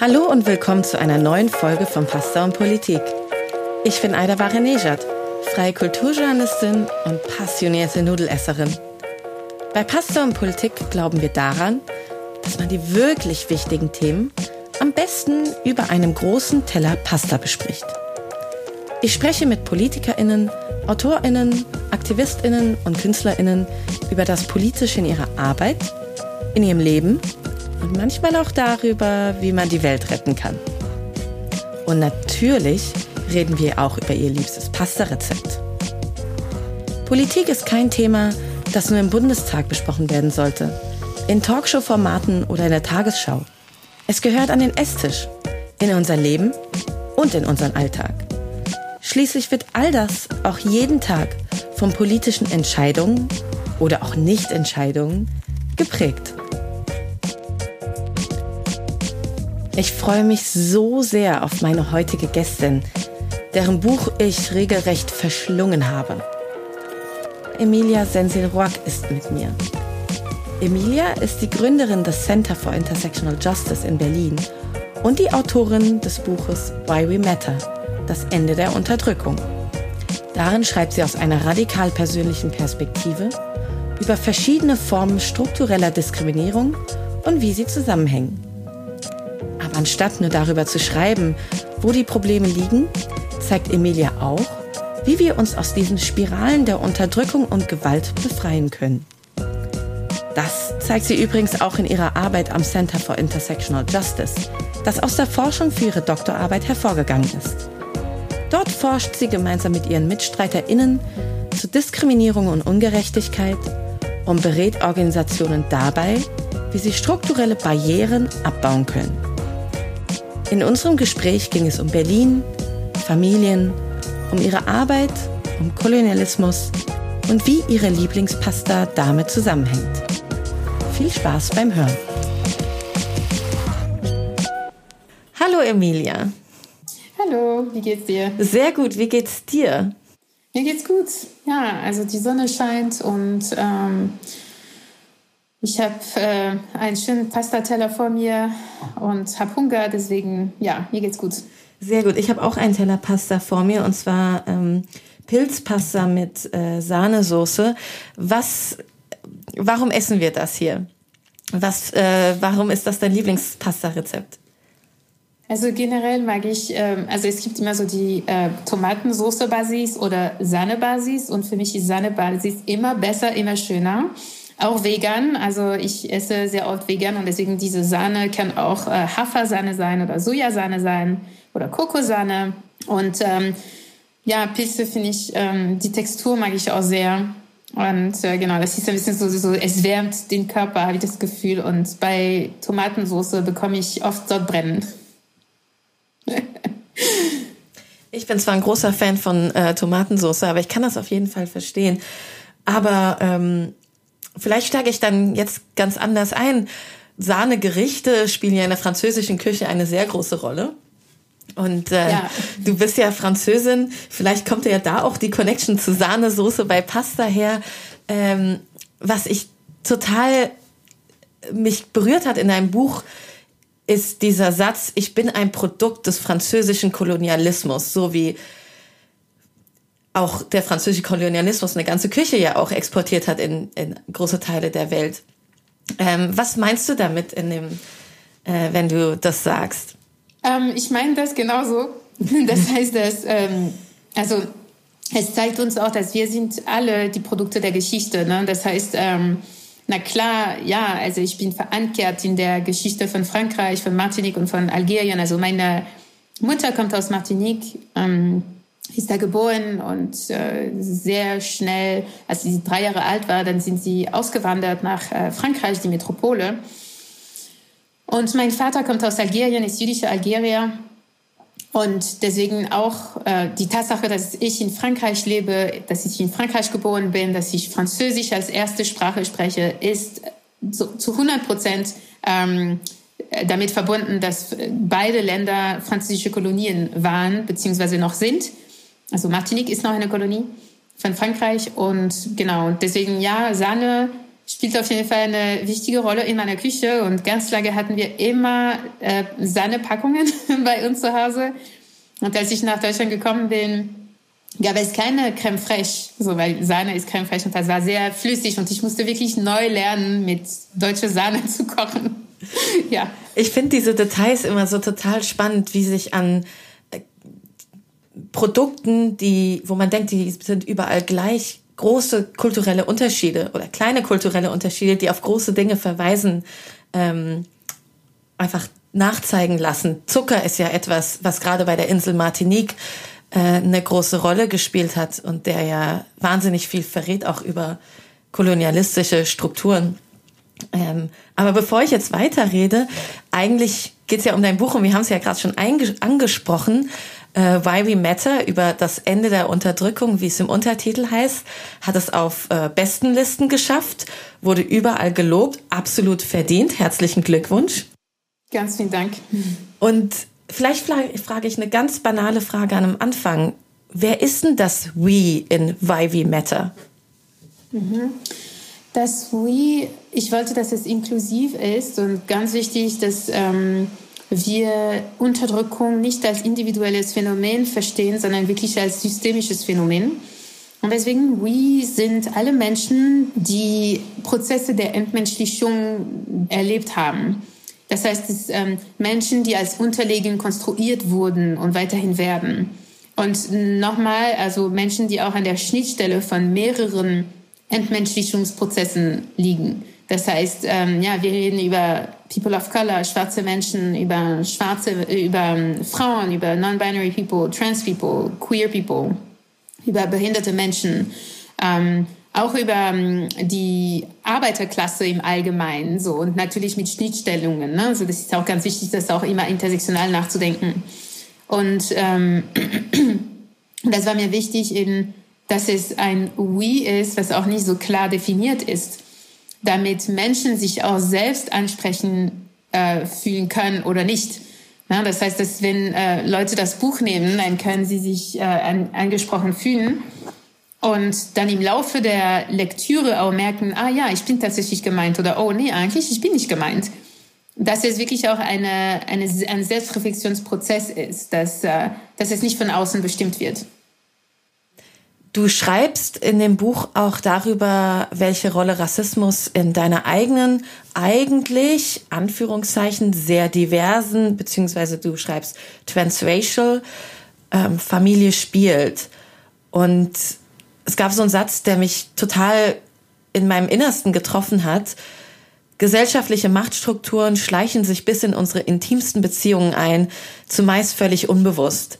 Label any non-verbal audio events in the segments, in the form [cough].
Hallo und willkommen zu einer neuen Folge von Pasta und Politik. Ich bin Aida Barenejad, freie Kulturjournalistin und passionierte Nudelesserin. Bei Pasta und Politik glauben wir daran, dass man die wirklich wichtigen Themen am besten über einem großen Teller Pasta bespricht. Ich spreche mit PolitikerInnen, AutorInnen, AktivistInnen und KünstlerInnen über das Politische in ihrer Arbeit, in ihrem Leben und manchmal auch darüber, wie man die Welt retten kann. Und natürlich reden wir auch über ihr liebstes Pasta-Rezept. Politik ist kein Thema, das nur im Bundestag besprochen werden sollte, in Talkshow-Formaten oder in der Tagesschau. Es gehört an den Esstisch, in unser Leben und in unseren Alltag. Schließlich wird all das auch jeden Tag von politischen Entscheidungen oder auch Nichtentscheidungen geprägt. Ich freue mich so sehr auf meine heutige Gästin, deren Buch ich regelrecht verschlungen habe. Emilia Sensil-Rock ist mit mir. Emilia ist die Gründerin des Center for Intersectional Justice in Berlin und die Autorin des Buches Why We Matter, das Ende der Unterdrückung. Darin schreibt sie aus einer radikal persönlichen Perspektive über verschiedene Formen struktureller Diskriminierung und wie sie zusammenhängen. Anstatt nur darüber zu schreiben, wo die Probleme liegen, zeigt Emilia auch, wie wir uns aus diesen Spiralen der Unterdrückung und Gewalt befreien können. Das zeigt sie übrigens auch in ihrer Arbeit am Center for Intersectional Justice, das aus der Forschung für ihre Doktorarbeit hervorgegangen ist. Dort forscht sie gemeinsam mit ihren MitstreiterInnen zu Diskriminierung und Ungerechtigkeit und berät Organisationen dabei, wie sie strukturelle Barrieren abbauen können. In unserem Gespräch ging es um Berlin, Familien, um ihre Arbeit, um Kolonialismus und wie ihre Lieblingspasta damit zusammenhängt. Viel Spaß beim Hören. Hallo Emilia. Hallo, wie geht's dir? Sehr gut, wie geht's dir? Mir geht's gut. Ja, also die Sonne scheint und ähm, ich habe äh, einen schönen Pastateller vor mir und habe Hunger, deswegen ja, mir geht's gut. Sehr gut. Ich habe auch einen Teller Pasta vor mir und zwar ähm, Pilzpasta mit äh, Sahnesoße. Was, warum essen wir das hier? Was, äh, warum ist das dein Lieblingspasta-Rezept? Also generell mag ich, ähm, also es gibt immer so die äh, Tomatensoße-Basis oder Sahne-Basis und für mich ist Sahne-Basis immer besser, immer schöner. Auch vegan, also ich esse sehr oft vegan und deswegen diese Sahne kann auch äh, Hafersahne sein oder Sojasahne sein oder Kokosahne. Und ähm, ja, Pilze finde ich, ähm, die Textur mag ich auch sehr. Und äh, genau, das ist ein bisschen so, so, es wärmt den Körper, habe ich das Gefühl. Und bei Tomatensauce bekomme ich oft Sodbrennen. [laughs] ich bin zwar ein großer Fan von äh, Tomatensauce, aber ich kann das auf jeden Fall verstehen. Aber ähm, vielleicht steige ich dann jetzt ganz anders ein. Sahnegerichte spielen ja in der französischen Küche eine sehr große Rolle. Und äh, ja. du bist ja Französin, vielleicht kommt ja da auch die Connection zu Sahnesoße bei Pasta her. Ähm, was ich total mich berührt hat in deinem Buch, ist dieser Satz, ich bin ein Produkt des französischen Kolonialismus, so wie auch der französische Kolonialismus eine ganze Küche ja auch exportiert hat in, in große Teile der Welt. Ähm, was meinst du damit in dem, äh, wenn du das sagst? Ähm, ich meine das genauso. [laughs] Das heißt, dass, ähm, also es zeigt uns auch, dass wir sind alle die Produkte der Geschichte. Ne? Das heißt, ähm, na klar, ja, also ich bin verankert in der Geschichte von Frankreich, von Martinique und von Algerien. Also meine Mutter kommt aus Martinique, ähm, ist da geboren und äh, sehr schnell, als sie drei Jahre alt war, dann sind sie ausgewandert nach äh, Frankreich, die Metropole. Und mein Vater kommt aus Algerien, ist jüdischer Algerier. Und deswegen auch äh, die Tatsache, dass ich in Frankreich lebe, dass ich in Frankreich geboren bin, dass ich Französisch als erste Sprache spreche, ist zu, zu 100 Prozent ähm, damit verbunden, dass beide Länder französische Kolonien waren beziehungsweise noch sind. Also Martinique ist noch eine Kolonie von Frankreich und genau deswegen ja Sahne spielt auf jeden Fall eine wichtige Rolle in meiner Küche und ganz lange hatten wir immer äh, Sahnepackungen [laughs] bei uns zu Hause. Und als ich nach Deutschland gekommen bin, gab es keine Creme fraiche, so, weil Sahne ist Creme fraiche und das war sehr flüssig und ich musste wirklich neu lernen, mit deutscher Sahne [laughs] zu kochen. ja. Ich finde diese Details immer so total spannend, wie sich an Produkten, die, wo man denkt, die sind überall gleich, große kulturelle Unterschiede oder kleine kulturelle Unterschiede, die auf große Dinge verweisen, ähm, einfach nachzeigen lassen. Zucker ist ja etwas, was gerade bei der Insel Martinique äh, eine große Rolle gespielt hat und der ja wahnsinnig viel verrät, auch über kolonialistische Strukturen. Ähm, aber bevor ich jetzt weiterrede, eigentlich geht es ja um dein Buch und wir haben es ja gerade schon angesprochen. Äh, Why We Matter über das Ende der Unterdrückung, wie es im Untertitel heißt, hat es auf äh, Bestenlisten geschafft, wurde überall gelobt, absolut verdient. Herzlichen Glückwunsch. Ganz vielen Dank. Und vielleicht frage ich eine ganz banale Frage an am Anfang. Wer ist denn das We in Why We Matter? Mhm. Das We, ich wollte, dass es inklusiv ist und ganz wichtig, dass ähm, wir Unterdrückung nicht als individuelles Phänomen verstehen, sondern wirklich als systemisches Phänomen. Und deswegen, we sind alle Menschen, die Prozesse der Entmenschlichung erlebt haben. Das heißt, es ähm, Menschen, die als unterlegen konstruiert wurden und weiterhin werden. Und nochmal, also Menschen, die auch an der Schnittstelle von mehreren Entmenschlichungsprozessen liegen. Das heißt, ähm, ja, wir reden über People of Color, schwarze Menschen, über schwarze, über ähm, Frauen, über non-binary People, Trans People, Queer People, über behinderte Menschen, ähm, auch über ähm, die Arbeiterklasse im Allgemeinen, so und natürlich mit Schnittstellungen. Ne? Also das ist auch ganz wichtig, das auch immer intersektional nachzudenken. Und ähm, [clears throat] das war mir wichtig, in, dass es ein We ist, was auch nicht so klar definiert ist damit Menschen sich auch selbst ansprechen äh, fühlen können oder nicht. Ja, das heißt, dass wenn äh, Leute das Buch nehmen, dann können sie sich äh, an, angesprochen fühlen und dann im Laufe der Lektüre auch merken, ah ja, ich bin tatsächlich gemeint oder oh nee, eigentlich ich bin nicht gemeint. Dass es wirklich auch eine, eine, ein Selbstreflexionsprozess ist, dass, äh, dass es nicht von außen bestimmt wird. Du schreibst in dem Buch auch darüber, welche Rolle Rassismus in deiner eigenen, eigentlich, Anführungszeichen, sehr diversen, beziehungsweise du schreibst transracial, ähm, Familie spielt. Und es gab so einen Satz, der mich total in meinem Innersten getroffen hat. Gesellschaftliche Machtstrukturen schleichen sich bis in unsere intimsten Beziehungen ein, zumeist völlig unbewusst.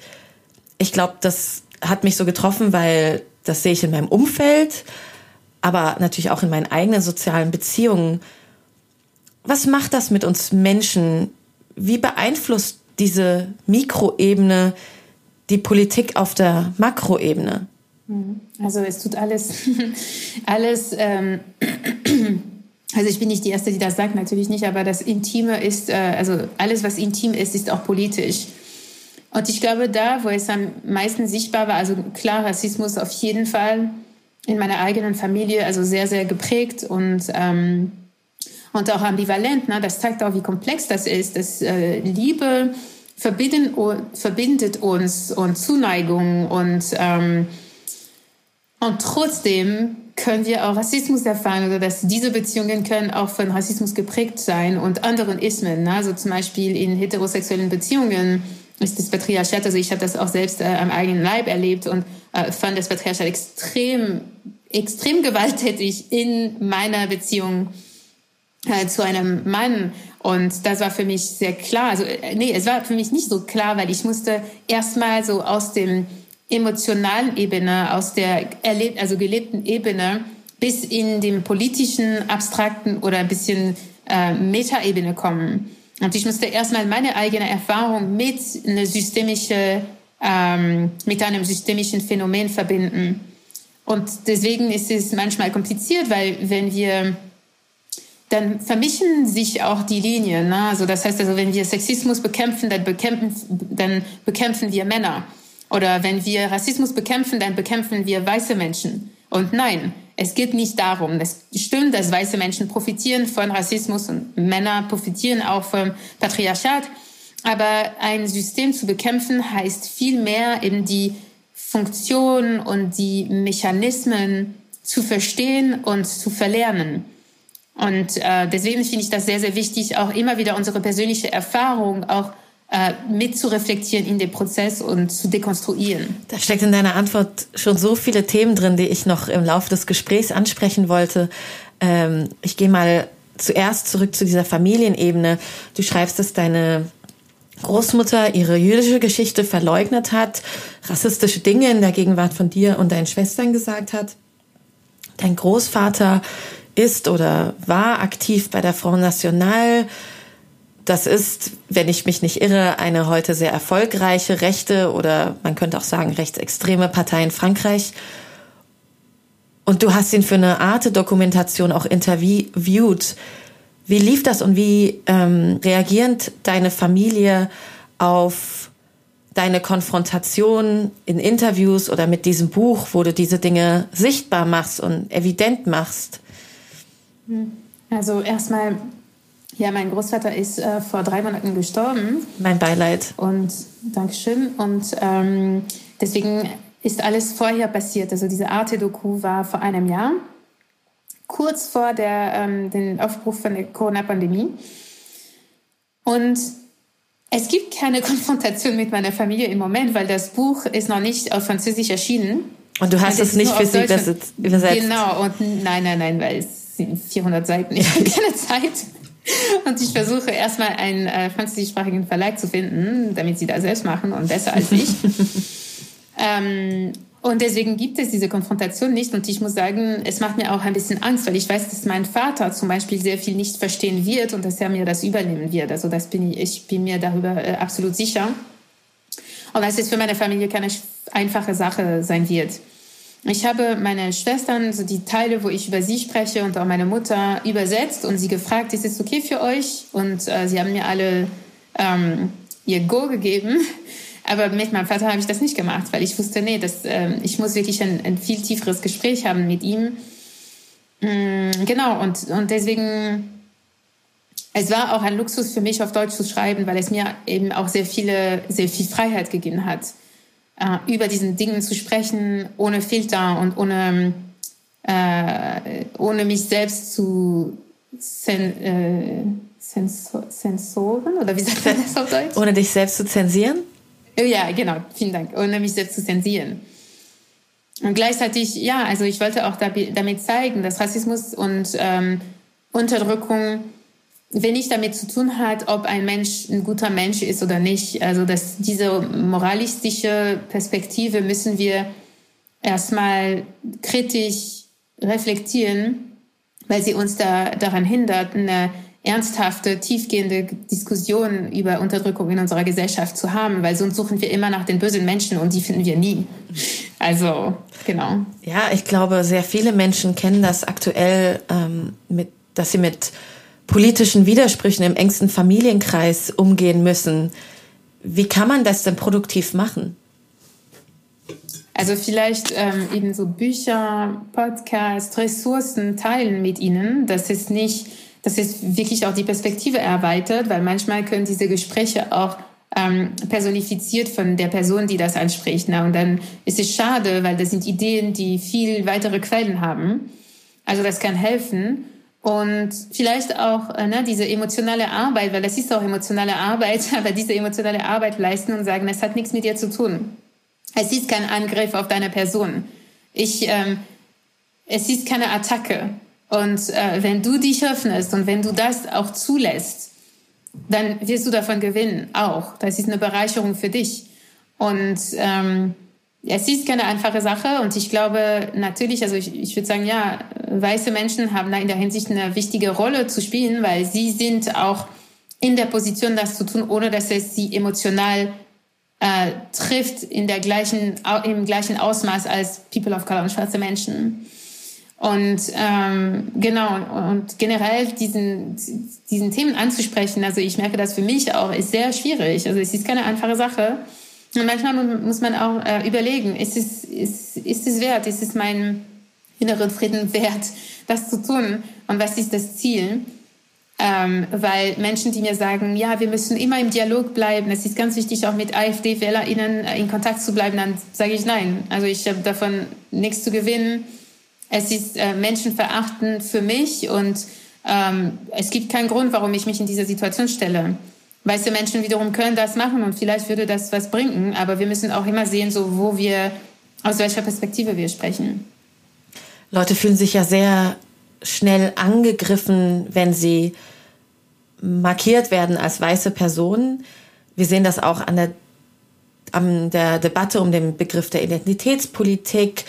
Ich glaube, das hat mich so getroffen, weil das sehe ich in meinem Umfeld, aber natürlich auch in meinen eigenen sozialen Beziehungen. Was macht das mit uns Menschen? Wie beeinflusst diese Mikroebene die Politik auf der Makroebene? Also es tut alles, [laughs] alles. Ähm, [clears throat] also ich bin nicht die erste, die das sagt, natürlich nicht, aber das Intime ist, äh, also alles, was intim ist, ist auch politisch. Und ich glaube, da, wo es am meisten sichtbar war, also klar, Rassismus auf jeden Fall in meiner eigenen Familie, also sehr, sehr geprägt und, ähm, und auch ambivalent. Ne? Das zeigt auch, wie komplex das ist. dass äh, Liebe verbinden, verbindet uns und Zuneigung und, ähm, und trotzdem können wir auch Rassismus erfahren oder dass diese Beziehungen können auch von Rassismus geprägt sein und anderen Ismen. Ne? Also zum Beispiel in heterosexuellen Beziehungen ist das Patriarchat, also ich habe das auch selbst äh, am eigenen Leib erlebt und äh, fand das Patriarchat extrem, extrem gewalttätig in meiner Beziehung äh, zu einem Mann. Und das war für mich sehr klar. Also, äh, nee, es war für mich nicht so klar, weil ich musste erstmal so aus dem emotionalen Ebene, aus der erlebt, also gelebten Ebene bis in den politischen, abstrakten oder ein bisschen äh, Metaebene kommen. Und ich musste erstmal meine eigene Erfahrung mit einer systemische, ähm, mit einem systemischen Phänomen verbinden. Und deswegen ist es manchmal kompliziert, weil wenn wir dann vermischen sich auch die Linien. Ne? Also das heißt also, wenn wir Sexismus bekämpfen, dann bekämpfen, dann bekämpfen wir Männer. Oder wenn wir Rassismus bekämpfen, dann bekämpfen wir weiße Menschen. Und nein, es geht nicht darum. Es stimmt, dass weiße Menschen profitieren von Rassismus und Männer profitieren auch vom Patriarchat. Aber ein System zu bekämpfen heißt vielmehr eben die Funktion und die Mechanismen zu verstehen und zu verlernen. Und äh, deswegen finde ich das sehr, sehr wichtig, auch immer wieder unsere persönliche Erfahrung auch mit zu reflektieren in dem Prozess und zu dekonstruieren. Da steckt in deiner Antwort schon so viele Themen drin, die ich noch im Laufe des Gesprächs ansprechen wollte. Ähm, ich gehe mal zuerst zurück zu dieser Familienebene. Du schreibst, dass deine Großmutter ihre jüdische Geschichte verleugnet hat, rassistische Dinge in der Gegenwart von dir und deinen Schwestern gesagt hat. Dein Großvater ist oder war aktiv bei der Front National. Das ist, wenn ich mich nicht irre, eine heute sehr erfolgreiche rechte oder man könnte auch sagen rechtsextreme Partei in Frankreich. Und du hast ihn für eine Arte-Dokumentation auch interviewt. Wie lief das und wie ähm, reagierend deine Familie auf deine Konfrontation in Interviews oder mit diesem Buch, wo du diese Dinge sichtbar machst und evident machst? Also erstmal, ja, mein Großvater ist äh, vor drei Monaten gestorben. Mein Beileid. Und Dankeschön. Und ähm, deswegen ist alles vorher passiert. Also diese Arte-Doku war vor einem Jahr kurz vor der, ähm, den Aufbruch von der Corona-Pandemie. Und es gibt keine [laughs] Konfrontation mit meiner Familie im Moment, weil das Buch ist noch nicht auf Französisch erschienen. Und du hast es nicht für sie übersetzt? Genau, und nein, nein, nein, weil es sind 400 Seiten, ich [laughs] habe keine Zeit. Und ich versuche erstmal einen äh, französischsprachigen Verlag zu finden, damit sie das selbst machen und besser als ich. [laughs] ähm, und deswegen gibt es diese Konfrontation nicht. Und ich muss sagen, es macht mir auch ein bisschen Angst, weil ich weiß, dass mein Vater zum Beispiel sehr viel nicht verstehen wird und dass er mir das übernehmen wird. Also das bin ich, ich bin mir darüber äh, absolut sicher. Und dass es für meine Familie keine einfache Sache sein wird. Ich habe meine Schwestern, so die Teile, wo ich über sie spreche und auch meine Mutter übersetzt und sie gefragt, ist es okay für euch? Und äh, sie haben mir alle ähm, ihr Go gegeben. [laughs] Aber mit meinem Vater habe ich das nicht gemacht, weil ich wusste, nee, das, äh, ich muss wirklich ein, ein, viel tieferes Gespräch haben mit ihm. Mm, genau, und, und deswegen, es war auch ein Luxus für mich, auf Deutsch zu schreiben, weil es mir eben auch sehr viele, sehr viel Freiheit gegeben hat, äh, über diesen Dingen zu sprechen, ohne Filter und ohne, äh, ohne mich selbst zu sen, äh, sensor, sensoren, oder wie sagt man das auf Deutsch? Ohne dich selbst zu zensieren? Ja, genau, vielen Dank. Ohne mich selbst zu zensieren. Und gleichzeitig, ja, also ich wollte auch damit zeigen, dass Rassismus und ähm, Unterdrückung wenig damit zu tun hat, ob ein Mensch ein guter Mensch ist oder nicht. Also dass diese moralistische Perspektive müssen wir erstmal kritisch reflektieren, weil sie uns da daran hindert, eine ernsthafte, tiefgehende Diskussion über Unterdrückung in unserer Gesellschaft zu haben, weil sonst suchen wir immer nach den bösen Menschen und die finden wir nie. Also, genau. Ja, ich glaube, sehr viele Menschen kennen das aktuell, ähm, mit, dass sie mit politischen Widersprüchen im engsten Familienkreis umgehen müssen. Wie kann man das denn produktiv machen? Also vielleicht ähm, eben so Bücher, Podcasts, Ressourcen teilen mit ihnen. Das ist nicht dass es wirklich auch die Perspektive erweitert, weil manchmal können diese Gespräche auch ähm, personifiziert von der Person, die das anspricht. Ne? Und dann ist es schade, weil das sind Ideen, die viel weitere Quellen haben. Also das kann helfen. Und vielleicht auch äh, ne, diese emotionale Arbeit, weil das ist auch emotionale Arbeit, [laughs] aber diese emotionale Arbeit leisten und sagen, es hat nichts mit dir zu tun. Es ist kein Angriff auf deine Person. Ich, ähm, es ist keine Attacke. Und äh, wenn du dich öffnest und wenn du das auch zulässt, dann wirst du davon gewinnen, auch. Das ist eine Bereicherung für dich. Und ähm, es ist keine einfache Sache und ich glaube natürlich, also ich, ich würde sagen, ja, weiße Menschen haben da in der Hinsicht eine wichtige Rolle zu spielen, weil sie sind auch in der Position, das zu tun, ohne dass es sie emotional äh, trifft in der gleichen, im gleichen Ausmaß als People of Color und schwarze Menschen. Und ähm, genau, und generell diesen, diesen Themen anzusprechen, also ich merke das für mich auch, ist sehr schwierig. Also es ist keine einfache Sache. Und manchmal muss man auch äh, überlegen, ist es, ist, ist es wert, ist es mein, inneren Frieden [laughs] wert, das zu tun? Und was ist das Ziel? Ähm, weil Menschen, die mir sagen, ja, wir müssen immer im Dialog bleiben, es ist ganz wichtig, auch mit AfD-WählerInnen äh, in Kontakt zu bleiben, dann sage ich nein. Also ich habe davon nichts zu gewinnen. Es ist äh, menschenverachtend für mich und ähm, es gibt keinen Grund, warum ich mich in diese Situation stelle. Weiße Menschen wiederum können das machen und vielleicht würde das was bringen, aber wir müssen auch immer sehen, so wo wir, aus welcher Perspektive wir sprechen. Leute fühlen sich ja sehr schnell angegriffen, wenn sie markiert werden als weiße Personen. Wir sehen das auch an der, an der Debatte um den Begriff der Identitätspolitik.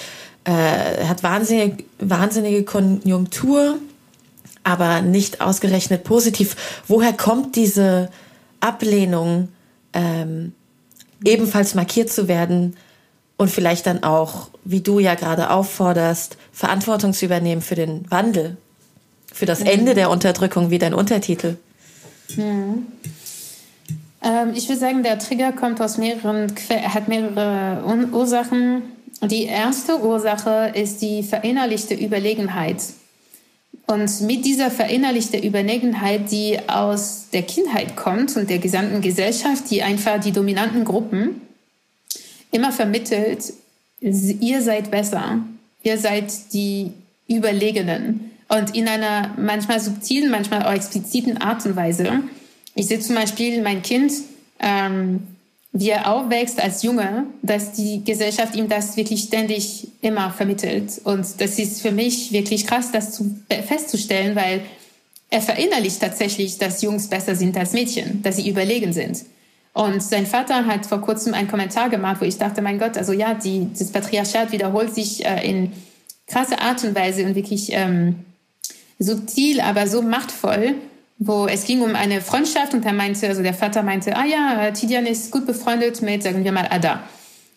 Äh, hat wahnsinnige, wahnsinnige Konjunktur, aber nicht ausgerechnet positiv. Woher kommt diese Ablehnung, ähm, ebenfalls markiert zu werden und vielleicht dann auch, wie du ja gerade aufforderst, Verantwortung zu übernehmen für den Wandel, für das mhm. Ende der Unterdrückung, wie dein Untertitel. Mhm. Ähm, ich würde sagen, der Trigger kommt aus mehreren, hat mehrere Ursachen. Die erste Ursache ist die verinnerlichte Überlegenheit. Und mit dieser verinnerlichten Überlegenheit, die aus der Kindheit kommt und der gesamten Gesellschaft, die einfach die dominanten Gruppen immer vermittelt, ihr seid besser, ihr seid die Überlegenen. Und in einer manchmal subtilen, manchmal auch expliziten Art und Weise. Ich sehe zum Beispiel mein Kind, ähm, wie er aufwächst als Junge, dass die Gesellschaft ihm das wirklich ständig immer vermittelt. Und das ist für mich wirklich krass, das zu, festzustellen, weil er verinnerlicht tatsächlich, dass Jungs besser sind als Mädchen, dass sie überlegen sind. Und sein Vater hat vor kurzem einen Kommentar gemacht, wo ich dachte, mein Gott, also ja, die, das Patriarchat wiederholt sich äh, in krasse Art und Weise und wirklich ähm, subtil, aber so machtvoll, wo es ging um eine Freundschaft und er meinte, also der Vater meinte, ah ja, Tidian ist gut befreundet mit, sagen wir mal, Ada.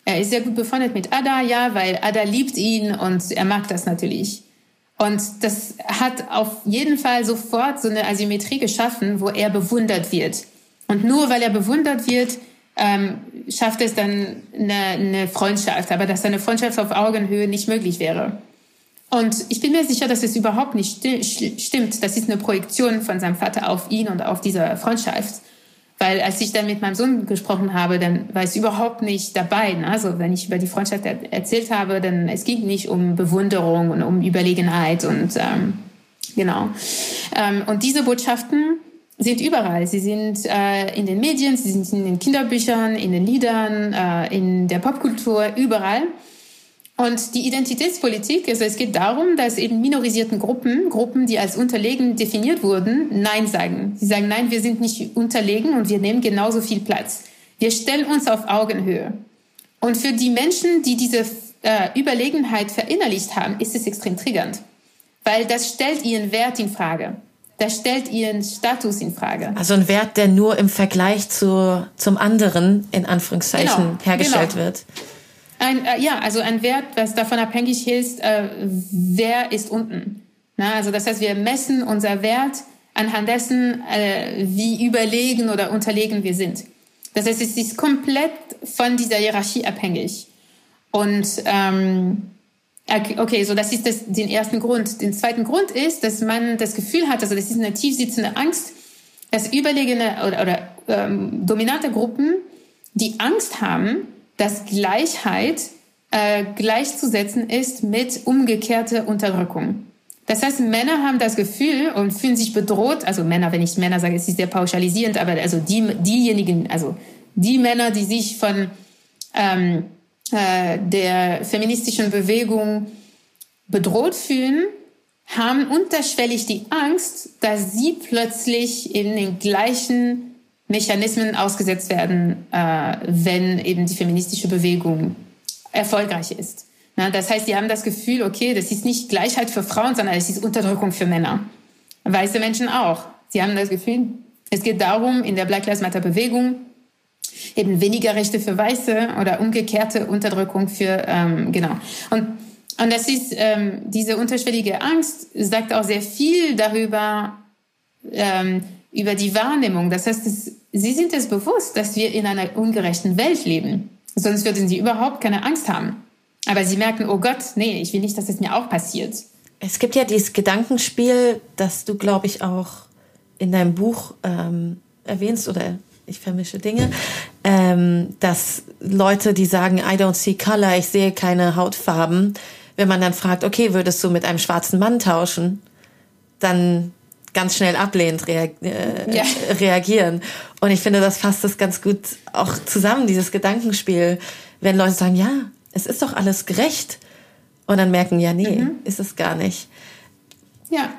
Er ist sehr gut befreundet mit Ada, ja, weil Ada liebt ihn und er mag das natürlich. Und das hat auf jeden Fall sofort so eine Asymmetrie geschaffen, wo er bewundert wird. Und nur weil er bewundert wird, ähm, schafft es dann eine, eine Freundschaft, aber dass eine Freundschaft auf Augenhöhe nicht möglich wäre. Und ich bin mir sicher, dass es überhaupt nicht stimmt. Das ist eine Projektion von seinem Vater auf ihn und auf diese Freundschaft. Weil als ich dann mit meinem Sohn gesprochen habe, dann war es überhaupt nicht dabei. Ne? Also wenn ich über die Freundschaft er erzählt habe, dann es ging nicht um Bewunderung und um Überlegenheit und ähm, genau. Ähm, und diese Botschaften sind überall. Sie sind äh, in den Medien, sie sind in den Kinderbüchern, in den Liedern, äh, in der Popkultur, überall. Und die Identitätspolitik, also es geht darum, dass eben minorisierten Gruppen, Gruppen, die als unterlegen definiert wurden, Nein sagen. Sie sagen, nein, wir sind nicht unterlegen und wir nehmen genauso viel Platz. Wir stellen uns auf Augenhöhe. Und für die Menschen, die diese äh, Überlegenheit verinnerlicht haben, ist es extrem triggernd. Weil das stellt ihren Wert in Frage. Das stellt ihren Status in Frage. Also ein Wert, der nur im Vergleich zu, zum anderen, in Anführungszeichen, genau, hergestellt genau. wird. Ein, äh, ja, also ein Wert, was davon abhängig ist, äh, wer ist unten. Na, also das heißt, wir messen unser Wert anhand dessen, äh, wie überlegen oder unterlegen wir sind. Das heißt, es ist komplett von dieser Hierarchie abhängig. Und ähm, okay, so das ist das, den ersten Grund. Den zweiten Grund ist, dass man das Gefühl hat, also das ist eine tief sitzende Angst, dass überlegene oder, oder ähm, dominante Gruppen, die Angst haben, dass Gleichheit äh, gleichzusetzen ist mit umgekehrter Unterdrückung. Das heißt, Männer haben das Gefühl und fühlen sich bedroht, also Männer, wenn ich Männer sage, es ist sehr pauschalisierend, aber also die, diejenigen, also die Männer, die sich von ähm, äh, der feministischen Bewegung bedroht fühlen, haben unterschwellig die Angst, dass sie plötzlich in den gleichen Mechanismen ausgesetzt werden, äh, wenn eben die feministische Bewegung erfolgreich ist. Na, das heißt, die haben das Gefühl, okay, das ist nicht Gleichheit für Frauen, sondern es ist Unterdrückung für Männer. Weiße Menschen auch. Sie haben das Gefühl, es geht darum, in der Black Lives Matter Bewegung eben weniger Rechte für Weiße oder umgekehrte Unterdrückung für, ähm, genau. Und, und das ist, ähm, diese unterschwellige Angst sagt auch sehr viel darüber, ähm, über die Wahrnehmung. Das heißt, es, sie sind es bewusst, dass wir in einer ungerechten Welt leben. Sonst würden sie überhaupt keine Angst haben. Aber sie merken, oh Gott, nee, ich will nicht, dass es mir auch passiert. Es gibt ja dieses Gedankenspiel, das du, glaube ich, auch in deinem Buch ähm, erwähnst oder ich vermische Dinge, ähm, dass Leute, die sagen, I don't see color, ich sehe keine Hautfarben, wenn man dann fragt, okay, würdest du mit einem schwarzen Mann tauschen, dann ganz schnell ablehnend reag äh, ja. reagieren. Und ich finde, das fasst das ganz gut auch zusammen, dieses Gedankenspiel, wenn Leute sagen, ja, es ist doch alles gerecht. Und dann merken, ja, nee, mhm. ist es gar nicht. Ja,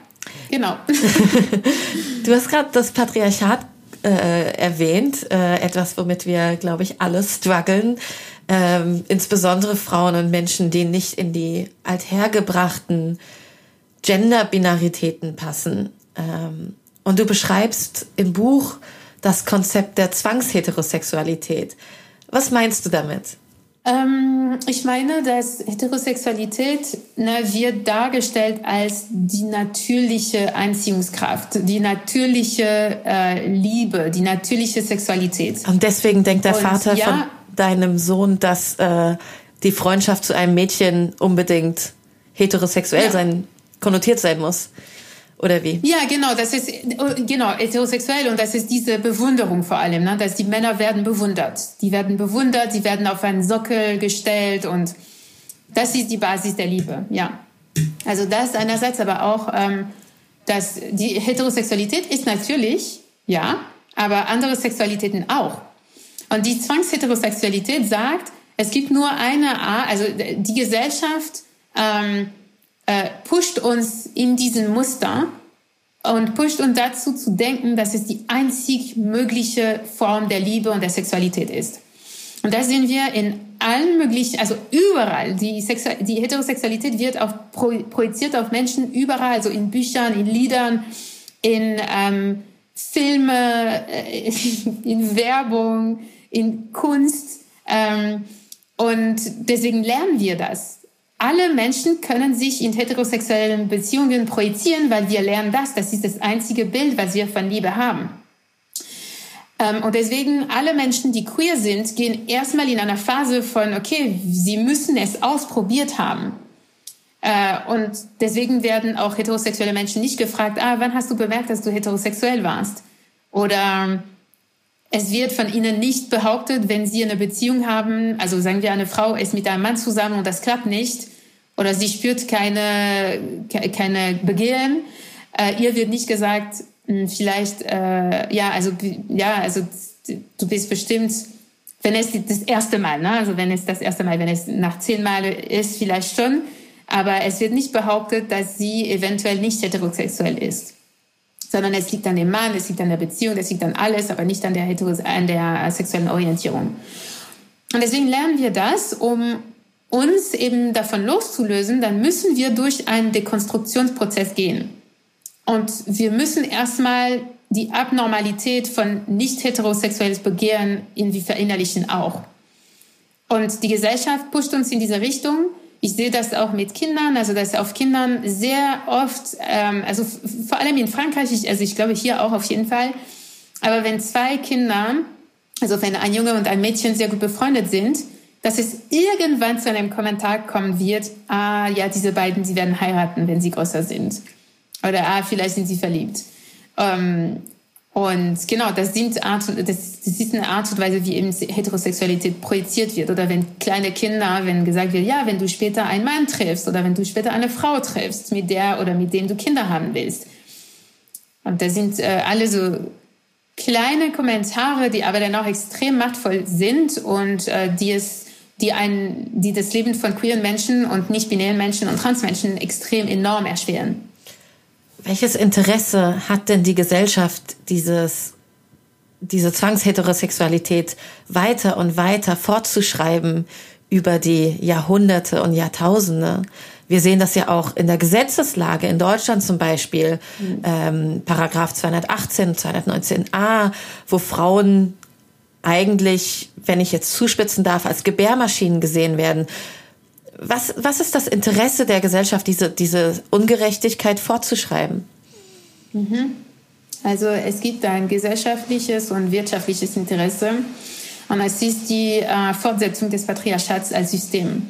genau. [laughs] du hast gerade das Patriarchat äh, erwähnt, äh, etwas, womit wir, glaube ich, alle strugglen. Ähm, insbesondere Frauen und Menschen, die nicht in die althergebrachten Gender-Binaritäten passen. Ähm, und du beschreibst im Buch das Konzept der Zwangsheterosexualität. Was meinst du damit? Ähm, ich meine, dass Heterosexualität ne, wird dargestellt als die natürliche Anziehungskraft, die natürliche äh, Liebe, die natürliche Sexualität. Und deswegen denkt der Und Vater ja, von deinem Sohn, dass äh, die Freundschaft zu einem Mädchen unbedingt heterosexuell ja. sein, konnotiert sein muss. Oder wie? Ja, genau, das ist genau heterosexuell und das ist diese Bewunderung vor allem, ne? dass die Männer werden bewundert. Die werden bewundert, sie werden auf einen Sockel gestellt und das ist die Basis der Liebe, ja. Also das einerseits aber auch, ähm, dass die Heterosexualität ist natürlich, ja, aber andere Sexualitäten auch. Und die Zwangsheterosexualität sagt, es gibt nur eine Art, also die Gesellschaft ähm, äh, pusht uns in diesen Muster und pusht uns dazu zu denken, dass es die einzig mögliche Form der Liebe und der Sexualität ist. Und da sehen wir in allen möglichen, also überall, die, Sexu die Heterosexualität wird auch pro projiziert auf Menschen überall, also in Büchern, in Liedern, in ähm, Filme, äh, [laughs] in Werbung, in Kunst. Ähm, und deswegen lernen wir das alle Menschen können sich in heterosexuellen Beziehungen projizieren, weil wir lernen das. Das ist das einzige Bild, was wir von Liebe haben. Ähm, und deswegen, alle Menschen, die queer sind, gehen erstmal in einer Phase von, okay, sie müssen es ausprobiert haben. Äh, und deswegen werden auch heterosexuelle Menschen nicht gefragt, ah, wann hast du bemerkt, dass du heterosexuell warst? Oder es wird von ihnen nicht behauptet, wenn sie eine Beziehung haben, also sagen wir, eine Frau ist mit einem Mann zusammen und das klappt nicht, oder sie spürt keine, keine Begehren. Äh, ihr wird nicht gesagt, hm, vielleicht, äh, ja, also, ja, also, du bist bestimmt, wenn es das erste Mal, ne? also wenn es das erste Mal, wenn es nach zehn Mal ist, vielleicht schon, aber es wird nicht behauptet, dass sie eventuell nicht heterosexuell ist, sondern es liegt an dem Mann, es liegt an der Beziehung, es liegt an alles, aber nicht an der, an der sexuellen Orientierung. Und deswegen lernen wir das, um uns eben davon loszulösen, dann müssen wir durch einen Dekonstruktionsprozess gehen. Und wir müssen erstmal die Abnormalität von nicht heterosexuelles Begehren irgendwie verinnerlichen auch. Und die Gesellschaft pusht uns in diese Richtung. Ich sehe das auch mit Kindern, also dass auf Kindern sehr oft, ähm, also vor allem in Frankreich, ich, also ich glaube hier auch auf jeden Fall, aber wenn zwei Kinder, also wenn ein Junge und ein Mädchen sehr gut befreundet sind, dass es irgendwann zu einem Kommentar kommen wird, ah ja, diese beiden, sie werden heiraten, wenn sie größer sind. Oder ah, vielleicht sind sie verliebt. Ähm, und genau, das, sind Art, das, das ist eine Art und Weise, wie eben Heterosexualität projiziert wird. Oder wenn kleine Kinder, wenn gesagt wird, ja, wenn du später einen Mann triffst oder wenn du später eine Frau triffst, mit der oder mit dem du Kinder haben willst. Und das sind äh, alle so kleine Kommentare, die aber dann auch extrem machtvoll sind und äh, die es die, ein, die das Leben von queeren Menschen und nicht-binären Menschen und Transmenschen extrem enorm erschweren. Welches Interesse hat denn die Gesellschaft, dieses, diese Zwangsheterosexualität weiter und weiter fortzuschreiben über die Jahrhunderte und Jahrtausende? Wir sehen das ja auch in der Gesetzeslage in Deutschland zum Beispiel, mhm. ähm, Paragraph 218, 219a, wo Frauen eigentlich, wenn ich jetzt zuspitzen darf, als Gebärmaschinen gesehen werden. Was, was ist das Interesse der Gesellschaft, diese, diese Ungerechtigkeit fortzuschreiben? Mhm. Also es gibt ein gesellschaftliches und wirtschaftliches Interesse und es ist die äh, Fortsetzung des Patriarchats als System.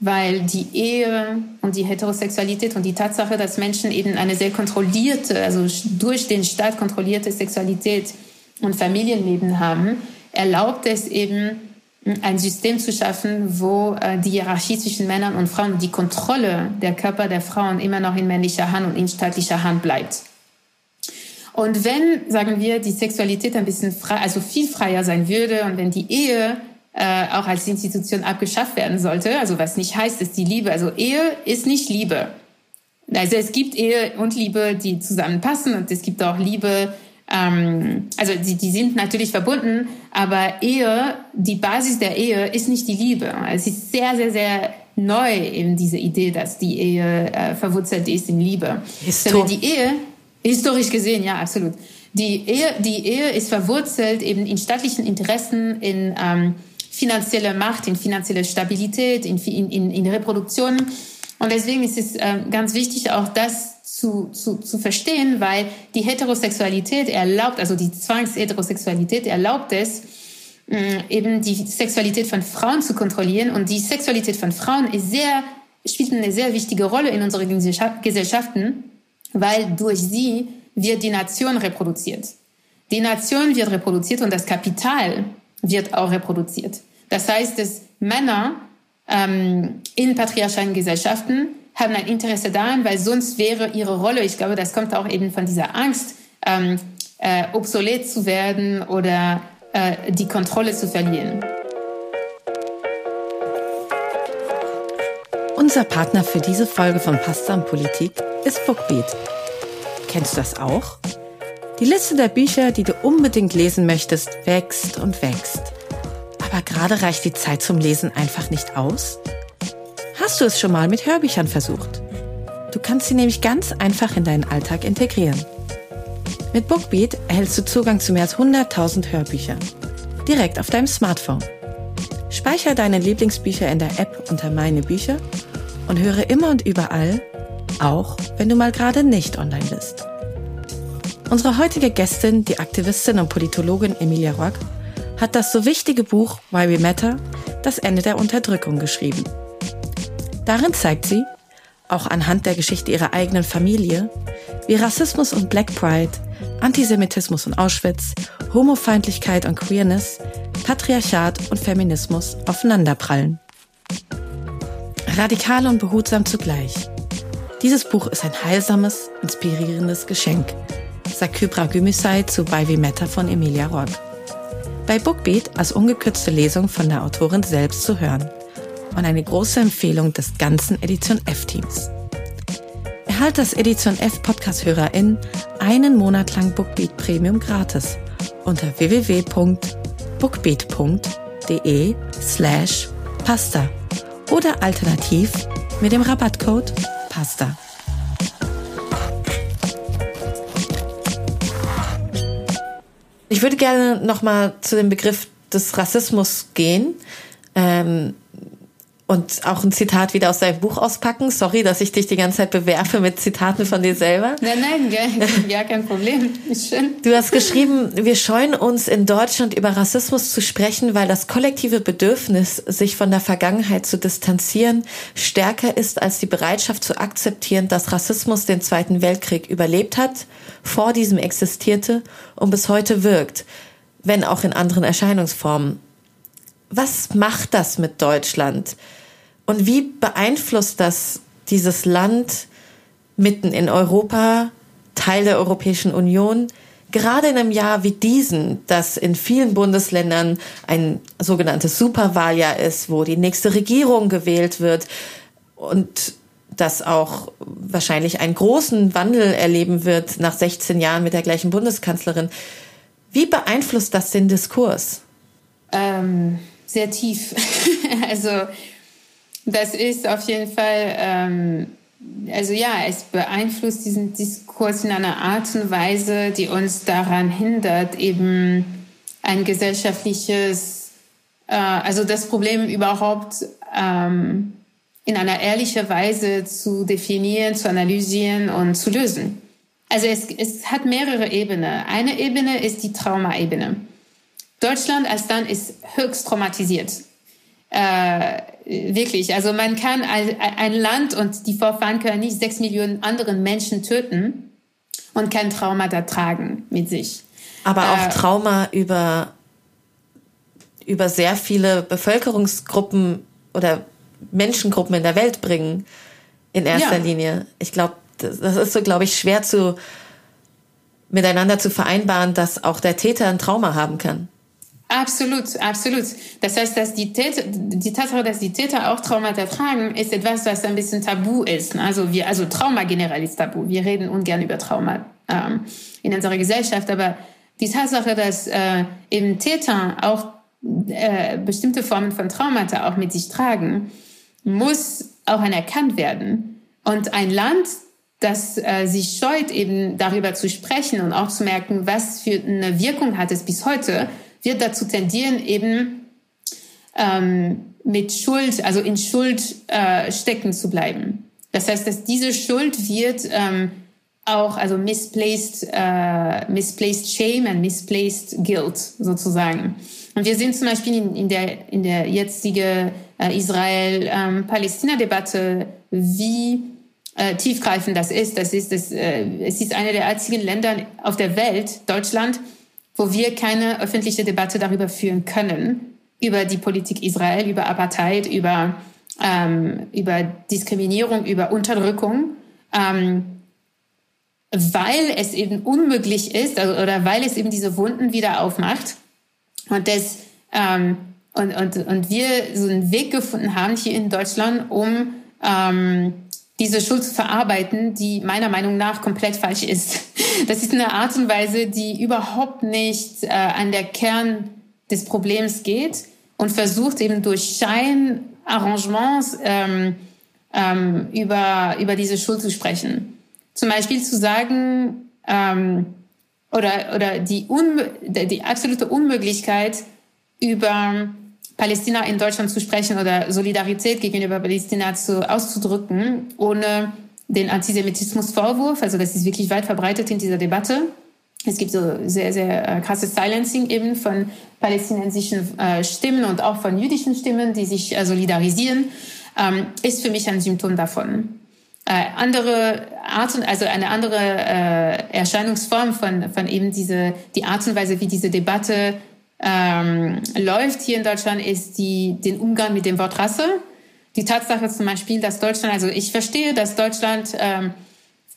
weil die Ehe und die Heterosexualität und die Tatsache, dass Menschen eben eine sehr kontrollierte, also durch den Staat kontrollierte Sexualität und Familienleben haben, erlaubt es eben, ein System zu schaffen, wo äh, die Hierarchie zwischen Männern und Frauen, die Kontrolle der Körper der Frauen immer noch in männlicher Hand und in staatlicher Hand bleibt. Und wenn, sagen wir, die Sexualität ein bisschen frei, also viel freier sein würde und wenn die Ehe äh, auch als Institution abgeschafft werden sollte, also was nicht heißt, ist die Liebe, also Ehe ist nicht Liebe. Also es gibt Ehe und Liebe, die zusammenpassen und es gibt auch Liebe, ähm, also die, die sind natürlich verbunden, aber Ehe, die Basis der Ehe ist nicht die Liebe. Es ist sehr, sehr, sehr neu eben diese Idee, dass die Ehe äh, verwurzelt ist in Liebe. Histor die Ehe, historisch gesehen, ja, absolut. Die Ehe, die Ehe ist verwurzelt eben in staatlichen Interessen, in ähm, finanzielle Macht, in finanzielle Stabilität, in, in, in Reproduktion. Und deswegen ist es äh, ganz wichtig, auch das zu, zu, zu verstehen, weil die Heterosexualität erlaubt, also die Zwangsheterosexualität erlaubt es, äh, eben die Sexualität von Frauen zu kontrollieren. Und die Sexualität von Frauen ist sehr, spielt eine sehr wichtige Rolle in unseren Gesellschaften, weil durch sie wird die Nation reproduziert. Die Nation wird reproduziert und das Kapital wird auch reproduziert. Das heißt, dass Männer ähm, in patriarchalen Gesellschaften haben ein Interesse daran, weil sonst wäre ihre Rolle, ich glaube, das kommt auch eben von dieser Angst, ähm, äh, obsolet zu werden oder äh, die Kontrolle zu verlieren. Unser Partner für diese Folge von Pasta und Politik ist Bookbeat. Kennst du das auch? Die Liste der Bücher, die du unbedingt lesen möchtest, wächst und wächst. Aber gerade reicht die Zeit zum Lesen einfach nicht aus? Hast du es schon mal mit Hörbüchern versucht? Du kannst sie nämlich ganz einfach in deinen Alltag integrieren. Mit Bookbeat erhältst du Zugang zu mehr als 100.000 Hörbüchern. Direkt auf deinem Smartphone. Speicher deine Lieblingsbücher in der App unter Meine Bücher und höre immer und überall, auch wenn du mal gerade nicht online bist. Unsere heutige Gästin, die Aktivistin und Politologin Emilia Rock, hat das so wichtige Buch Why We Matter, das Ende der Unterdrückung geschrieben. Darin zeigt sie, auch anhand der Geschichte ihrer eigenen Familie, wie Rassismus und Black Pride, Antisemitismus und Auschwitz, Homofeindlichkeit und Queerness, Patriarchat und Feminismus aufeinanderprallen. Radikal und behutsam zugleich. Dieses Buch ist ein heilsames, inspirierendes Geschenk, sagt Kybra Gümüşay zu By We Matter von Emilia Rock. Bei Bookbeat als ungekürzte Lesung von der Autorin selbst zu hören und eine große Empfehlung des ganzen Edition F-Teams. Erhalt das Edition F Podcast-HörerInnen einen Monat lang Bookbeat Premium gratis unter www.bookbeat.de slash pasta oder alternativ mit dem Rabattcode PASTA. Ich würde gerne nochmal zu dem Begriff des Rassismus gehen. Ähm, und auch ein Zitat wieder aus deinem Buch auspacken. Sorry, dass ich dich die ganze Zeit bewerfe mit Zitaten von dir selber. Nein, nein, ja, [laughs] ja kein Problem. Ist schön. Du hast geschrieben, wir scheuen uns in Deutschland über Rassismus zu sprechen, weil das kollektive Bedürfnis, sich von der Vergangenheit zu distanzieren, stärker ist als die Bereitschaft zu akzeptieren, dass Rassismus den Zweiten Weltkrieg überlebt hat, vor diesem existierte und bis heute wirkt, wenn auch in anderen Erscheinungsformen. Was macht das mit Deutschland? Und wie beeinflusst das dieses Land mitten in Europa, Teil der Europäischen Union, gerade in einem Jahr wie diesen, das in vielen Bundesländern ein sogenanntes Superwahljahr ist, wo die nächste Regierung gewählt wird und das auch wahrscheinlich einen großen Wandel erleben wird nach 16 Jahren mit der gleichen Bundeskanzlerin. Wie beeinflusst das den Diskurs? Ähm, sehr tief. [laughs] also das ist auf jeden Fall, ähm, also ja, es beeinflusst diesen Diskurs in einer Art und Weise, die uns daran hindert, eben ein gesellschaftliches, äh, also das Problem überhaupt ähm, in einer ehrlichen Weise zu definieren, zu analysieren und zu lösen. Also es, es hat mehrere Ebenen. Eine Ebene ist die Traumaebene. Deutschland als Land ist höchst traumatisiert. Äh, wirklich, also man kann ein, ein Land und die Vorfahren können nicht sechs Millionen anderen Menschen töten und kein Trauma da tragen mit sich. Aber auch äh, Trauma über, über sehr viele Bevölkerungsgruppen oder Menschengruppen in der Welt bringen, in erster ja. Linie. Ich glaube, das, das ist so, glaube ich, schwer zu miteinander zu vereinbaren, dass auch der Täter ein Trauma haben kann. Absolut, absolut. Das heißt, dass die Täter, die Tatsache, dass die Täter auch Traumata tragen, ist etwas, was ein bisschen tabu ist. Also wir, also Trauma generell ist tabu. Wir reden ungern über Trauma ähm, in unserer Gesellschaft, aber die Tatsache, dass äh, eben Täter auch äh, bestimmte Formen von Traumata auch mit sich tragen, muss auch anerkannt werden. Und ein Land, das äh, sich scheut, eben darüber zu sprechen und auch zu merken, was für eine Wirkung hat es bis heute, wird dazu tendieren, eben ähm, mit Schuld, also in Schuld äh, stecken zu bleiben. Das heißt, dass diese Schuld wird ähm, auch, also misplaced, äh, misplaced shame and misplaced guilt sozusagen. Und wir sehen zum Beispiel in, in der, in der jetzigen äh, Israel-Palästina-Debatte, wie äh, tiefgreifend das ist. Das ist, das, äh, es ist eine der einzigen Länder auf der Welt, Deutschland, wo wir keine öffentliche Debatte darüber führen können, über die Politik Israel, über Apartheid, über, ähm, über Diskriminierung, über Unterdrückung, ähm, weil es eben unmöglich ist also, oder weil es eben diese Wunden wieder aufmacht. Und, das, ähm, und, und, und wir so einen Weg gefunden haben hier in Deutschland, um ähm, diese Schuld zu verarbeiten, die meiner Meinung nach komplett falsch ist. Das ist eine Art und Weise, die überhaupt nicht äh, an der Kern des Problems geht und versucht eben durch Scheinarrangements ähm, ähm, über, über diese Schuld zu sprechen. Zum Beispiel zu sagen, ähm, oder, oder die, Un die absolute Unmöglichkeit, über Palästina in Deutschland zu sprechen oder Solidarität gegenüber Palästina zu, auszudrücken, ohne den Antisemitismusvorwurf. Also das ist wirklich weit verbreitet in dieser Debatte. Es gibt so sehr, sehr äh, krasses Silencing eben von palästinensischen äh, Stimmen und auch von jüdischen Stimmen, die sich äh, solidarisieren, ähm, ist für mich ein Symptom davon. Andere Art und also eine andere Erscheinungsform von von eben diese die Art und Weise, wie diese Debatte ähm, läuft hier in Deutschland, ist die, den Umgang mit dem Wort Rasse. Die Tatsache zum Beispiel, dass Deutschland, also ich verstehe, dass Deutschland ähm,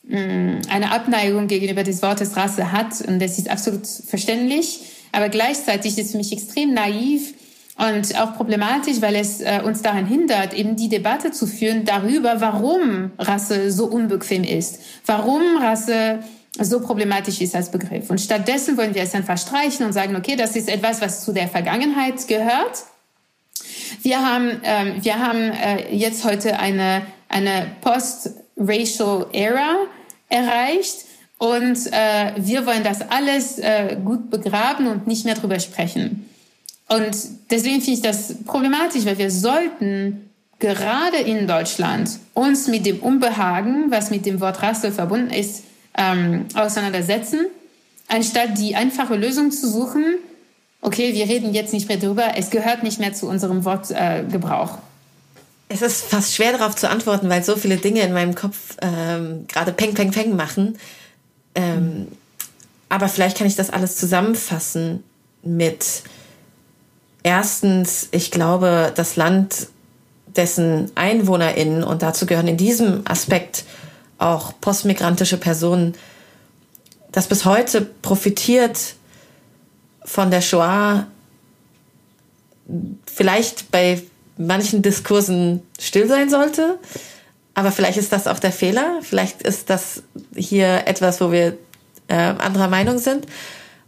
mm, eine Abneigung gegenüber des Wortes Rasse hat und das ist absolut verständlich. Aber gleichzeitig ist es für mich extrem naiv und auch problematisch, weil es äh, uns daran hindert, eben die Debatte zu führen darüber, warum Rasse so unbequem ist, warum Rasse so problematisch ist als Begriff. Und stattdessen wollen wir es einfach streichen und sagen, okay, das ist etwas, was zu der Vergangenheit gehört. Wir haben, ähm, wir haben äh, jetzt heute eine, eine post-racial Era erreicht und äh, wir wollen das alles äh, gut begraben und nicht mehr drüber sprechen. Und deswegen finde ich das problematisch, weil wir sollten gerade in Deutschland uns mit dem Unbehagen, was mit dem Wort Rasse verbunden ist, ähm, auseinandersetzen, anstatt die einfache Lösung zu suchen, okay, wir reden jetzt nicht mehr drüber, es gehört nicht mehr zu unserem Wortgebrauch. Äh, es ist fast schwer darauf zu antworten, weil so viele Dinge in meinem Kopf ähm, gerade Peng, Peng, Peng machen. Ähm. Aber vielleicht kann ich das alles zusammenfassen mit erstens, ich glaube, das Land, dessen EinwohnerInnen, und dazu gehören in diesem Aspekt auch postmigrantische Personen, das bis heute profitiert von der Shoah, vielleicht bei manchen Diskursen still sein sollte. Aber vielleicht ist das auch der Fehler. Vielleicht ist das hier etwas, wo wir äh, anderer Meinung sind.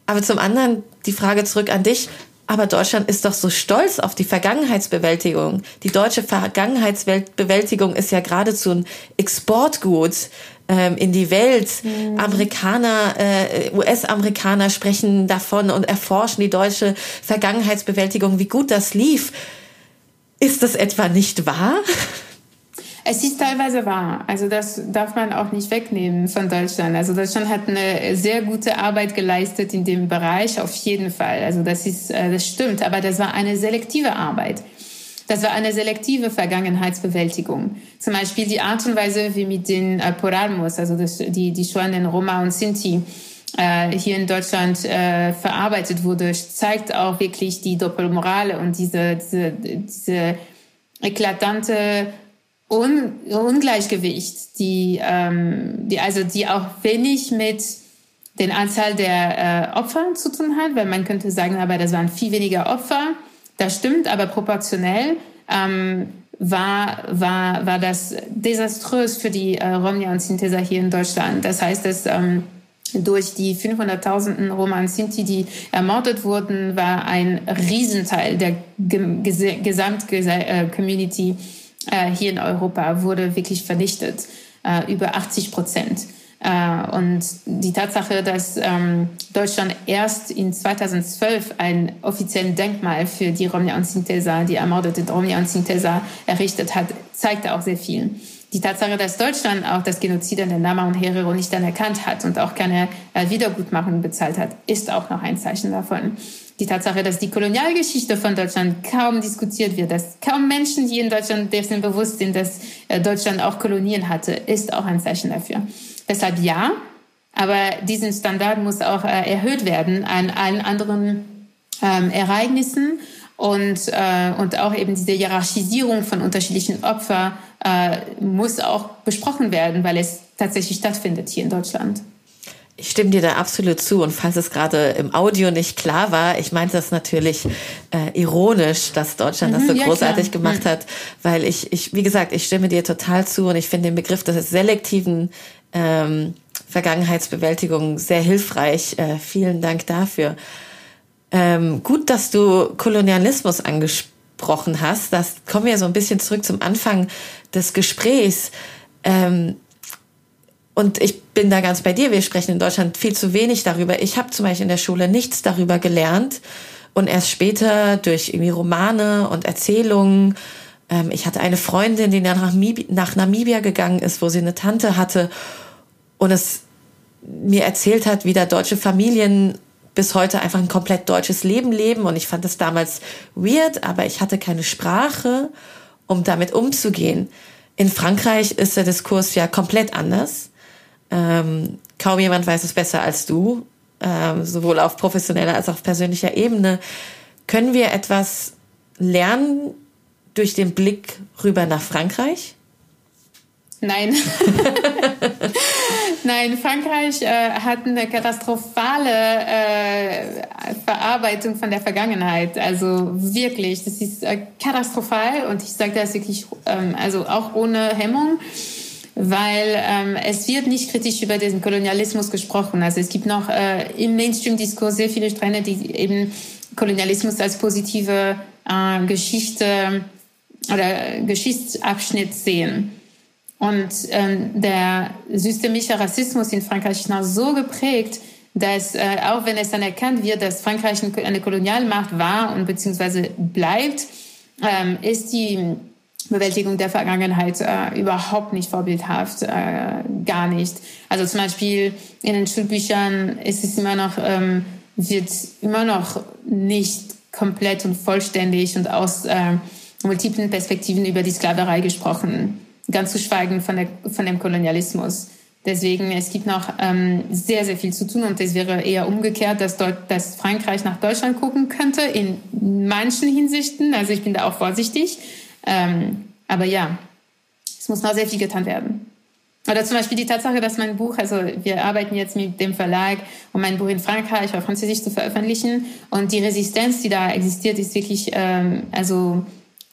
Aber zum anderen die Frage zurück an dich. Aber Deutschland ist doch so stolz auf die Vergangenheitsbewältigung. Die deutsche Vergangenheitsbewältigung ist ja geradezu ein Exportgut ähm, in die Welt. Mhm. Amerikaner, äh, US-Amerikaner sprechen davon und erforschen die deutsche Vergangenheitsbewältigung, wie gut das lief. Ist das etwa nicht wahr? Es ist teilweise wahr. Also das darf man auch nicht wegnehmen von Deutschland. Also Deutschland hat eine sehr gute Arbeit geleistet in dem Bereich, auf jeden Fall. Also das ist, äh, das stimmt. Aber das war eine selektive Arbeit. Das war eine selektive Vergangenheitsbewältigung. Zum Beispiel die Art und Weise, wie mit den äh, Poralmos, also das, die, die Schwanden Roma und Sinti, äh, hier in Deutschland äh, verarbeitet wurde, zeigt auch wirklich die Doppelmoral und diese, diese, diese eklatante Un Ungleichgewicht, die, ähm, die, also die auch wenig mit den Anzahl der äh, Opfer zu tun hat, weil man könnte sagen, aber das waren viel weniger Opfer. Das stimmt, aber proportionell ähm, war, war, war das desaströs für die äh, Romnia und Sinteser hier in Deutschland. Das heißt, dass ähm, durch die 500.000 Roma und Sinti, die ermordet wurden, war ein Riesenteil der Gesamtcommunity äh, hier in Europa wurde wirklich vernichtet, äh, über 80 Prozent. Äh, und die Tatsache, dass ähm, Deutschland erst in 2012 ein offizielles Denkmal für die Romja und Sintesa, die ermordete Romja und Sintesa errichtet hat, zeigt auch sehr viel. Die Tatsache, dass Deutschland auch das Genozid an den Nama und Herero nicht anerkannt hat und auch keine äh, Wiedergutmachung bezahlt hat, ist auch noch ein Zeichen davon. Die Tatsache, dass die Kolonialgeschichte von Deutschland kaum diskutiert wird, dass kaum Menschen hier in Deutschland dessen bewusst sind, dass äh, Deutschland auch Kolonien hatte, ist auch ein Zeichen dafür. Deshalb ja, aber diesen Standard muss auch äh, erhöht werden an allen anderen ähm, Ereignissen und, äh, und auch eben diese Hierarchisierung von unterschiedlichen Opfern äh, muss auch besprochen werden, weil es tatsächlich stattfindet hier in Deutschland. Ich stimme dir da absolut zu. Und falls es gerade im Audio nicht klar war, ich meinte das natürlich äh, ironisch, dass Deutschland mhm, das so ja, großartig klar. gemacht mhm. hat, weil ich, ich, wie gesagt, ich stimme dir total zu und ich finde den Begriff des selektiven ähm, Vergangenheitsbewältigung sehr hilfreich. Äh, vielen Dank dafür. Ähm, gut, dass du Kolonialismus angesprochen hast. Das kommen wir so ein bisschen zurück zum Anfang des Gesprächs. Ähm, und ich bin da ganz bei dir. Wir sprechen in Deutschland viel zu wenig darüber. Ich habe zum Beispiel in der Schule nichts darüber gelernt und erst später durch irgendwie Romane und Erzählungen. Ähm, ich hatte eine Freundin, die nach, nach Namibia gegangen ist, wo sie eine Tante hatte und es mir erzählt hat, wie da deutsche Familien bis heute einfach ein komplett deutsches Leben leben. Und ich fand das damals weird, aber ich hatte keine Sprache, um damit umzugehen. In Frankreich ist der Diskurs ja komplett anders. Ähm, kaum jemand weiß es besser als du, ähm, sowohl auf professioneller als auch auf persönlicher Ebene. Können wir etwas lernen durch den Blick rüber nach Frankreich? Nein. [laughs] Nein, Frankreich äh, hat eine katastrophale äh, Verarbeitung von der Vergangenheit. Also wirklich, das ist äh, katastrophal und ich sage das wirklich, ähm, also auch ohne Hemmung weil ähm, es wird nicht kritisch über den Kolonialismus gesprochen. Also es gibt noch äh, im Mainstream-Diskurs sehr viele Strände, die eben Kolonialismus als positive äh, Geschichte oder Geschichtsabschnitt sehen. Und ähm, der systemische Rassismus in Frankreich ist noch so geprägt, dass äh, auch wenn es anerkannt wird, dass Frankreich eine Kolonialmacht war und beziehungsweise bleibt, ähm, ist die Bewältigung der Vergangenheit äh, überhaupt nicht vorbildhaft, äh, gar nicht. Also zum Beispiel in den Schulbüchern ist es immer noch, ähm, wird immer noch nicht komplett und vollständig und aus äh, multiplen Perspektiven über die Sklaverei gesprochen, ganz zu schweigen von, der, von dem Kolonialismus. Deswegen, es gibt noch ähm, sehr, sehr viel zu tun und es wäre eher umgekehrt, dass, dort, dass Frankreich nach Deutschland gucken könnte, in manchen Hinsichten. Also ich bin da auch vorsichtig ähm, aber ja, es muss noch sehr viel getan werden. Oder zum Beispiel die Tatsache, dass mein Buch, also wir arbeiten jetzt mit dem Verlag, um mein Buch in Frankreich auf Französisch zu veröffentlichen. Und die Resistenz, die da existiert, ist wirklich ähm, also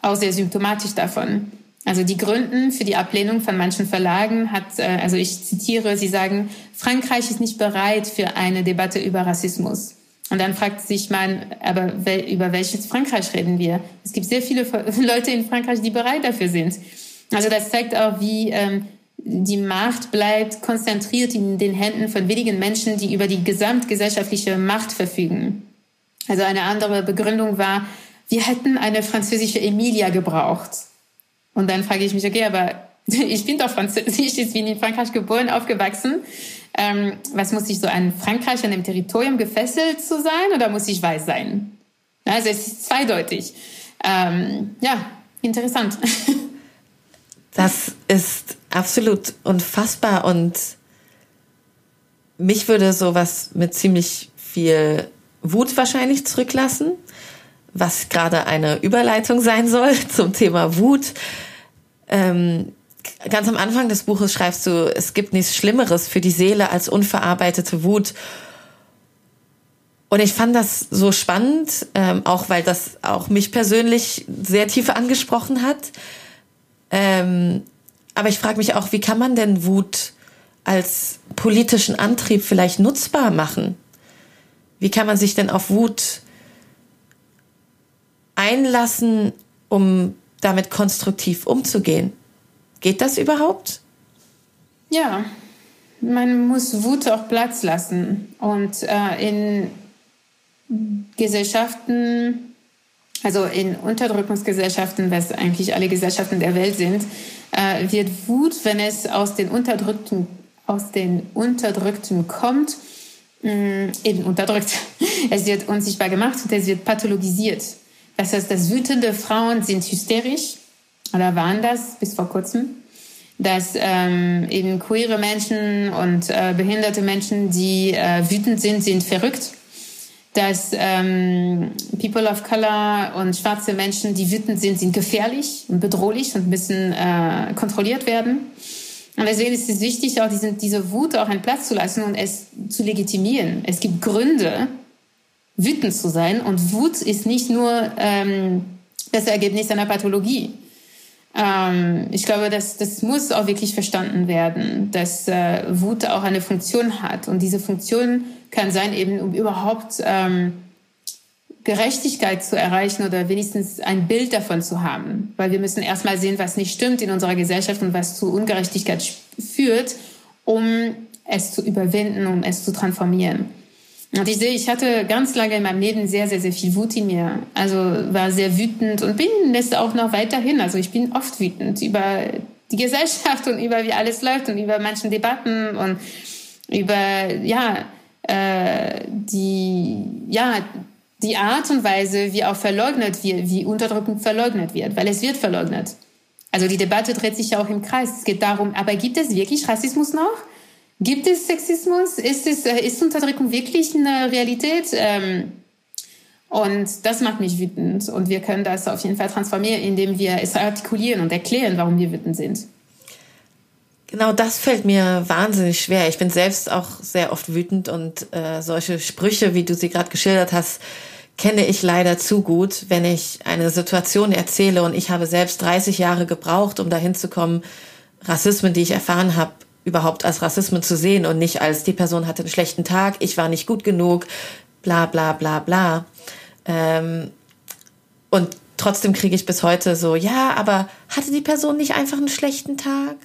auch sehr symptomatisch davon. Also die Gründen für die Ablehnung von manchen Verlagen hat, äh, also ich zitiere, sie sagen, Frankreich ist nicht bereit für eine Debatte über Rassismus. Und dann fragt sich man, aber über welches Frankreich reden wir? Es gibt sehr viele [laughs] Leute in Frankreich, die bereit dafür sind. Also das zeigt auch, wie ähm, die Macht bleibt konzentriert in den Händen von wenigen Menschen, die über die gesamtgesellschaftliche Macht verfügen. Also eine andere Begründung war, wir hätten eine französische Emilia gebraucht. Und dann frage ich mich, okay, aber [laughs] ich bin doch französisch, [laughs] ich bin in Frankreich geboren, aufgewachsen. Ähm, was muss ich so an Frankreich, an dem Territorium gefesselt zu sein oder muss ich weiß sein? Also es ist zweideutig. Ähm, ja, interessant. [laughs] das ist absolut unfassbar und mich würde sowas mit ziemlich viel Wut wahrscheinlich zurücklassen, was gerade eine Überleitung sein soll [laughs] zum Thema Wut. Ähm, ganz am Anfang des Buches schreibst du, es gibt nichts Schlimmeres für die Seele als unverarbeitete Wut. Und ich fand das so spannend, ähm, auch weil das auch mich persönlich sehr tief angesprochen hat. Ähm, aber ich frage mich auch, wie kann man denn Wut als politischen Antrieb vielleicht nutzbar machen? Wie kann man sich denn auf Wut einlassen, um damit konstruktiv umzugehen? Geht das überhaupt? Ja, man muss Wut auch Platz lassen. Und äh, in Gesellschaften, also in Unterdrückungsgesellschaften, was eigentlich alle Gesellschaften der Welt sind, äh, wird Wut, wenn es aus den Unterdrückten, aus den Unterdrückten kommt, mh, mm, eben unterdrückt. [laughs] Es wird unsichtbar gemacht und es wird pathologisiert. Das heißt, dass wütende Frauen sind hysterisch oder waren das bis vor kurzem dass ähm, eben queere Menschen und äh, behinderte Menschen, die äh, wütend sind, sind verrückt dass ähm, People of Color und schwarze Menschen, die wütend sind, sind gefährlich und bedrohlich und müssen äh, kontrolliert werden. Und deswegen ist es wichtig, auch diese, diese Wut auch einen Platz zu lassen und es zu legitimieren. Es gibt Gründe, wütend zu sein. Und Wut ist nicht nur ähm, das Ergebnis einer Pathologie. Ähm, ich glaube, das, das muss auch wirklich verstanden werden, dass äh, Wut auch eine Funktion hat. Und diese Funktion kann sein, eben um überhaupt ähm, Gerechtigkeit zu erreichen oder wenigstens ein Bild davon zu haben. Weil wir müssen erstmal sehen, was nicht stimmt in unserer Gesellschaft und was zu Ungerechtigkeit führt, um es zu überwinden, um es zu transformieren. Und ich sehe, ich hatte ganz lange in meinem Leben sehr, sehr, sehr viel Wut in mir. Also war sehr wütend und bin es auch noch weiterhin. Also ich bin oft wütend über die Gesellschaft und über wie alles läuft und über manchen Debatten und über, ja, äh, die, ja, die Art und Weise, wie auch verleugnet wird, wie unterdrückend verleugnet wird, weil es wird verleugnet. Also die Debatte dreht sich ja auch im Kreis. Es geht darum, aber gibt es wirklich Rassismus noch? Gibt es Sexismus? Ist, es, äh, ist Unterdrückung wirklich eine Realität? Ähm, und das macht mich wütend. Und wir können das auf jeden Fall transformieren, indem wir es artikulieren und erklären, warum wir wütend sind. Genau das fällt mir wahnsinnig schwer. Ich bin selbst auch sehr oft wütend und äh, solche Sprüche, wie du sie gerade geschildert hast, kenne ich leider zu gut, wenn ich eine Situation erzähle und ich habe selbst 30 Jahre gebraucht, um dahin zu kommen, Rassismen, die ich erfahren habe, überhaupt als Rassismen zu sehen und nicht als die Person hatte einen schlechten Tag, ich war nicht gut genug, bla bla bla bla. Ähm, und trotzdem kriege ich bis heute so, ja, aber hatte die Person nicht einfach einen schlechten Tag?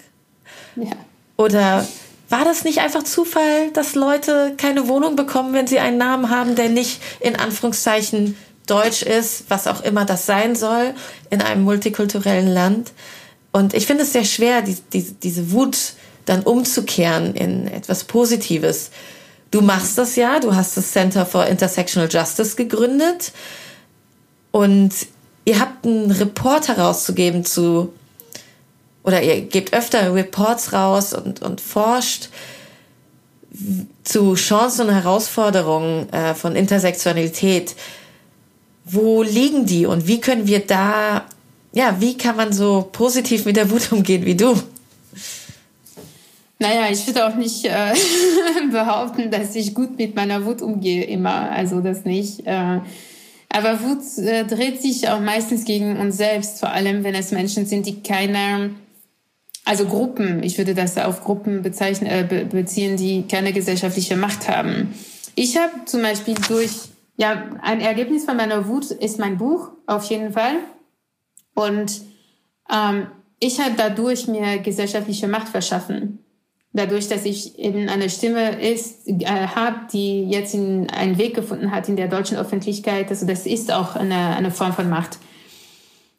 Ja. Oder war das nicht einfach Zufall, dass Leute keine Wohnung bekommen, wenn sie einen Namen haben, der nicht in Anführungszeichen deutsch ist, was auch immer das sein soll, in einem multikulturellen Land? Und ich finde es sehr schwer, die, die, diese Wut dann umzukehren in etwas Positives. Du machst das ja, du hast das Center for Intersectional Justice gegründet und ihr habt einen Report herauszugeben zu oder ihr gebt öfter Reports raus und, und forscht zu Chancen und Herausforderungen äh, von Intersektionalität. Wo liegen die und wie können wir da, ja, wie kann man so positiv mit der Wut umgehen wie du? Naja, ich würde auch nicht äh, [laughs] behaupten, dass ich gut mit meiner Wut umgehe, immer. Also das nicht. Äh, aber Wut äh, dreht sich auch meistens gegen uns selbst, vor allem wenn es Menschen sind, die keine also Gruppen, ich würde das auf Gruppen bezeichnen, äh, be beziehen, die keine gesellschaftliche Macht haben. Ich habe zum Beispiel durch, ja, ein Ergebnis von meiner Wut ist mein Buch, auf jeden Fall. Und ähm, ich habe dadurch mir gesellschaftliche Macht verschaffen. Dadurch, dass ich eben eine Stimme ist, äh, habe, die jetzt in, einen Weg gefunden hat in der deutschen Öffentlichkeit. Also das ist auch eine, eine Form von Macht.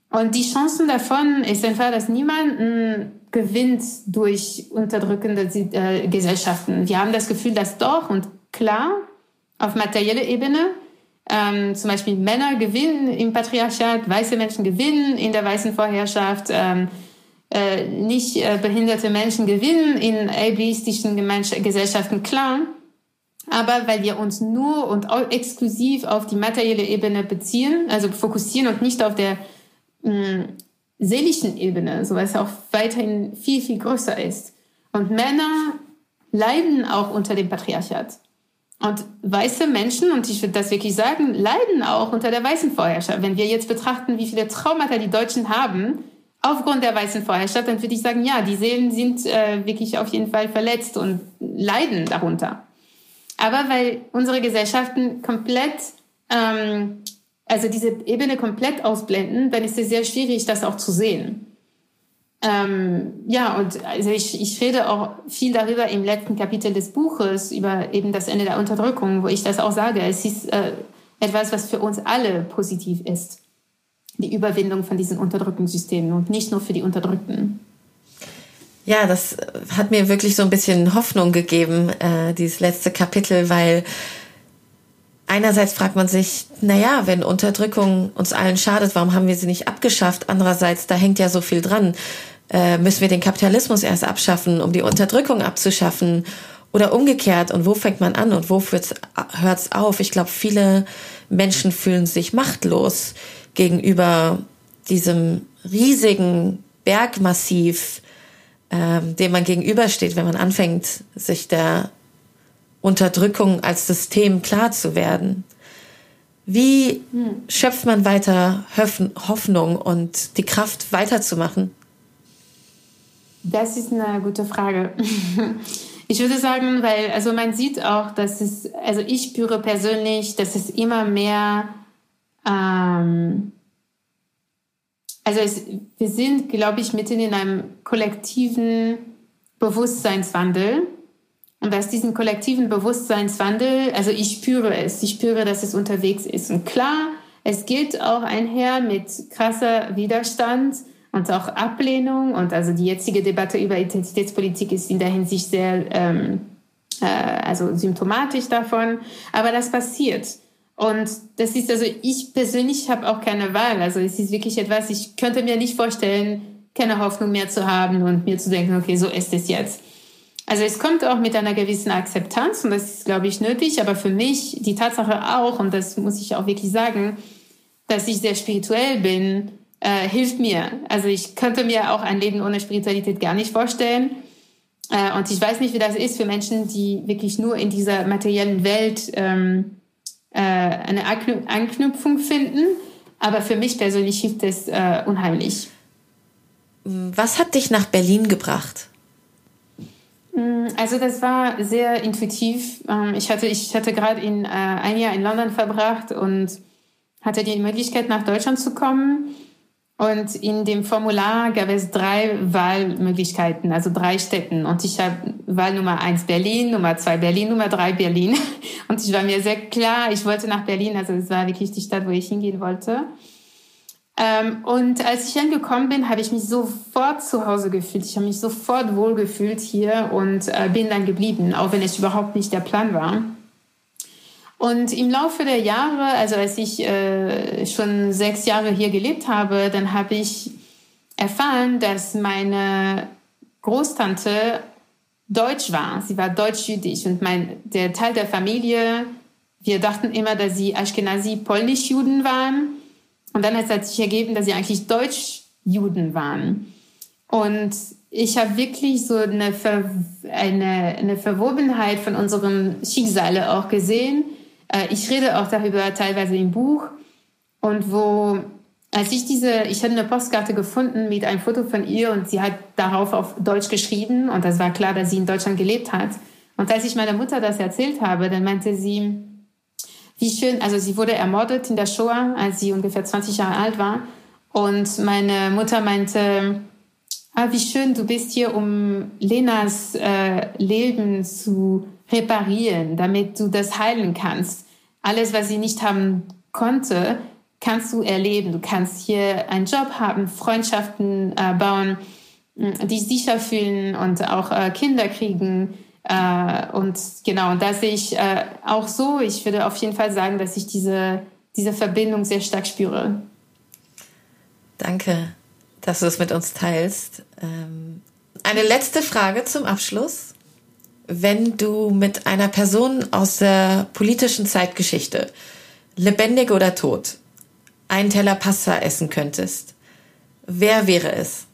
Und die Chancen davon ist einfach, dass niemand gewinnt durch unterdrückende äh, Gesellschaften. Wir haben das Gefühl, dass doch und klar, auf materieller Ebene, ähm, zum Beispiel Männer gewinnen im Patriarchat, weiße Menschen gewinnen in der weißen Vorherrschaft, ähm, äh, nicht äh, behinderte Menschen gewinnen in ableistischen Gesellschaften, klar. Aber weil wir uns nur und exklusiv auf die materielle Ebene beziehen, also fokussieren und nicht auf der mh, mm, seelischen Ebene, so was auch weiterhin viel, viel größer ist. Und Männer leiden auch unter dem Patriarchat. Und weiße Menschen, und ich würde das wirklich sagen, leiden auch unter der weißen Vorherrschaft. Wenn wir jetzt betrachten, wie viele Traumata die Deutschen haben, aufgrund der weißen Vorherrschaft, dann würde ich sagen, ja, die Seelen sind äh, wirklich auf jeden Fall verletzt und leiden darunter. Aber weil unsere Gesellschaften komplett, ähm, also diese Ebene komplett ausblenden, dann ist es sehr schwierig, das auch zu sehen. Ähm, ja, und also ich, ich rede auch viel darüber im letzten Kapitel des Buches, über eben das Ende der Unterdrückung, wo ich das auch sage. Es ist äh, etwas, was für uns alle positiv ist. Die Überwindung von diesen Unterdrückungssystemen und nicht nur für die Unterdrückten. Ja, das hat mir wirklich so ein bisschen Hoffnung gegeben, äh, dieses letzte Kapitel, weil einerseits fragt man sich, na ja, wenn Unterdrückung uns allen schadet, warum haben wir sie nicht abgeschafft? Andererseits, da hängt ja so viel dran. Äh, müssen wir den Kapitalismus erst abschaffen, um die Unterdrückung abzuschaffen? Oder umgekehrt? Und wo fängt man an und wo hört es auf? Ich glaube, viele Menschen fühlen sich machtlos gegenüber diesem riesigen Bergmassiv, ähm, dem man gegenübersteht, wenn man anfängt, sich der Unterdrückung als System klar zu werden. Wie hm. schöpft man weiter Hoffnung und die Kraft weiterzumachen? Das ist eine gute Frage. [laughs] Ich würde sagen, weil, also man sieht auch, dass es, also ich spüre persönlich, dass es immer mehr, ähm, also es, wir sind, glaube ich, mitten in einem kollektiven Bewusstseinswandel. Und aus diesem kollektiven Bewusstseinswandel, also ich spüre es, ich spüre, dass es unterwegs ist. Und klar, es geht auch einher mit krasser Widerstand und auch Ablehnung. Und also die jetzige Debatte über Identitätspolitik ist in der Hinsicht sehr ähm, äh, also symptomatisch davon. Aber das passiert. Und das ist also, ich persönlich habe auch keine Wahl. Also es ist wirklich etwas, ich könnte mir nicht vorstellen, keine Hoffnung mehr zu haben und mir zu denken, okay, so ist es jetzt. Also es kommt auch mit einer gewissen Akzeptanz und das ist, glaube ich, nötig. Aber für mich die Tatsache auch, und das muss ich auch wirklich sagen, dass ich sehr spirituell bin, äh, hilft mir. Also ich könnte mir auch ein Leben ohne Spiritualität gar nicht vorstellen. Äh, und ich weiß nicht, wie das ist für Menschen, die wirklich nur in dieser materiellen Welt ähm, äh, eine Anknüpfung finden. Aber für mich persönlich hilft es äh, unheimlich. Was hat dich nach Berlin gebracht? Mm, also das war sehr intuitiv. Ähm, ich hatte, ich hatte gerade in, äh, ein Jahr in London verbracht und hatte die Möglichkeit, nach Deutschland zu kommen. Und in dem Formular gab es drei Wahlmöglichkeiten, also drei Städten. Und ich habe Wahl Nummer eins Berlin, Nummer zwei Berlin, Nummer drei Berlin. [laughs] Und ich war mir sehr klar, ich wollte nach Berlin. Also es war wirklich die Stadt, wo ich hingehen wollte. Ähm, und als ich angekommen bin, habe ich mich sofort zu Hause gefühlt. Ich habe mich sofort wohl gefühlt hier und äh, bin dann geblieben, auch wenn es überhaupt nicht der Plan war. Und im Laufe der Jahre, also als ich äh, schon sechs Jahre hier gelebt habe, dann habe ich erfahren, dass meine Großtante deutsch war. Sie war deutsch-jüdisch und mein, der Teil der Familie, wir dachten immer, dass sie Ashkenazi-Polnisch-Juden waren. Und dann hat es sich ergeben, dass sie eigentlich Deutsch-Juden waren. Und ich habe wirklich so eine, Ver eine, eine Verwobenheit von unserem Schicksale auch gesehen. Äh, ich rede auch darüber teilweise im Buch. Und wo, als ich diese, ich hatte eine Postkarte gefunden mit einem Foto von ihr und sie hat darauf auf Deutsch geschrieben und das war klar, dass sie in Deutschland gelebt hat. Und als ich meiner Mutter das erzählt habe, dann meinte sie, wie schön, also sie wurde ermordet in der Shoah, als sie ungefähr 20 Jahre alt war. Und meine Mutter meinte, ah, wie schön, du bist hier, um Lenas äh, Leben zu reparieren, damit du das heilen kannst. Alles, was sie nicht haben konnte, kannst du erleben. Du kannst hier einen Job haben, Freundschaften äh, bauen, dich sicher fühlen und auch äh, Kinder kriegen Äh, und genau, und da sehe ich äh, auch so, ich würde auf jeden Fall sagen, dass ich diese, diese Verbindung sehr stark spüre. Danke, dass du es mit uns teilst. Ähm, eine letzte Frage zum Abschluss. Wenn du mit einer Person aus der politischen Zeitgeschichte, lebendig oder tot, einen Teller Pasta essen könntest, wer wäre es?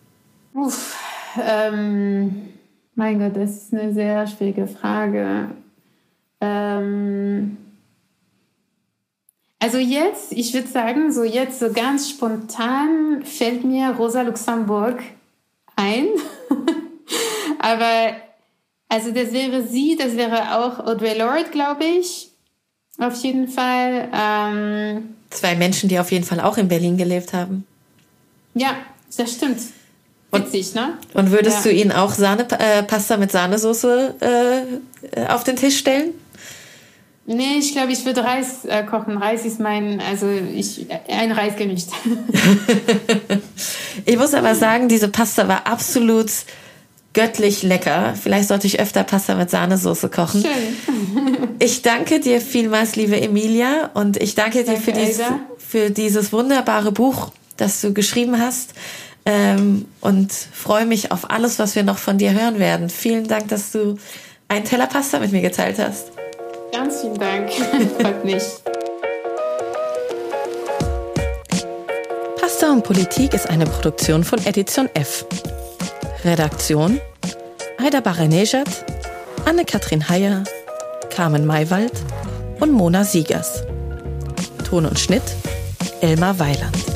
Uff, ähm, mein Gott, das ist eine sehr schwierige Frage. Ähm, also jetzt, ich würde sagen, so jetzt so ganz spontan fällt mir Rosa Luxemburg ein. [laughs] Aber also das wäre sie, das wäre auch Audre Lorde, glaube ich. Auf jeden Fall. Ähm, Zwei Menschen, die auf jeden Fall auch in Berlin gelebt haben. Ja, das stimmt. Witzig, ne? Und würdest ja. du ihnen auch Sahne, äh, Pasta mit Sahnesoße äh, auf den Tisch stellen? Nee, ich glaube, ich würde Reis äh, kochen. Reis ist mein, also ich, ein Reisgericht. [laughs] ich muss aber sagen, diese Pasta war absolut göttlich lecker. Vielleicht sollte ich öfter Pasta mit Sahnesoße kochen. Schön. ich danke dir vielmals, liebe Emilia, und ich danke, danke dir für, dies, für dieses wunderbare Buch, das du geschrieben hast ähm, und freue mich auf alles, was wir noch von dir hören werden. Vielen Dank, dass du einen Teller Pasta mit mir geteilt hast. Ganz vielen Dank. [laughs] Freut mich. Pasta und Politik ist eine Produktion von Edition F. Redaktion Aida Baranejad, Anne-Kathrin Heyer, Carmen Maywald und Mona Siegers. Ton und Schnitt Elmar Weiland.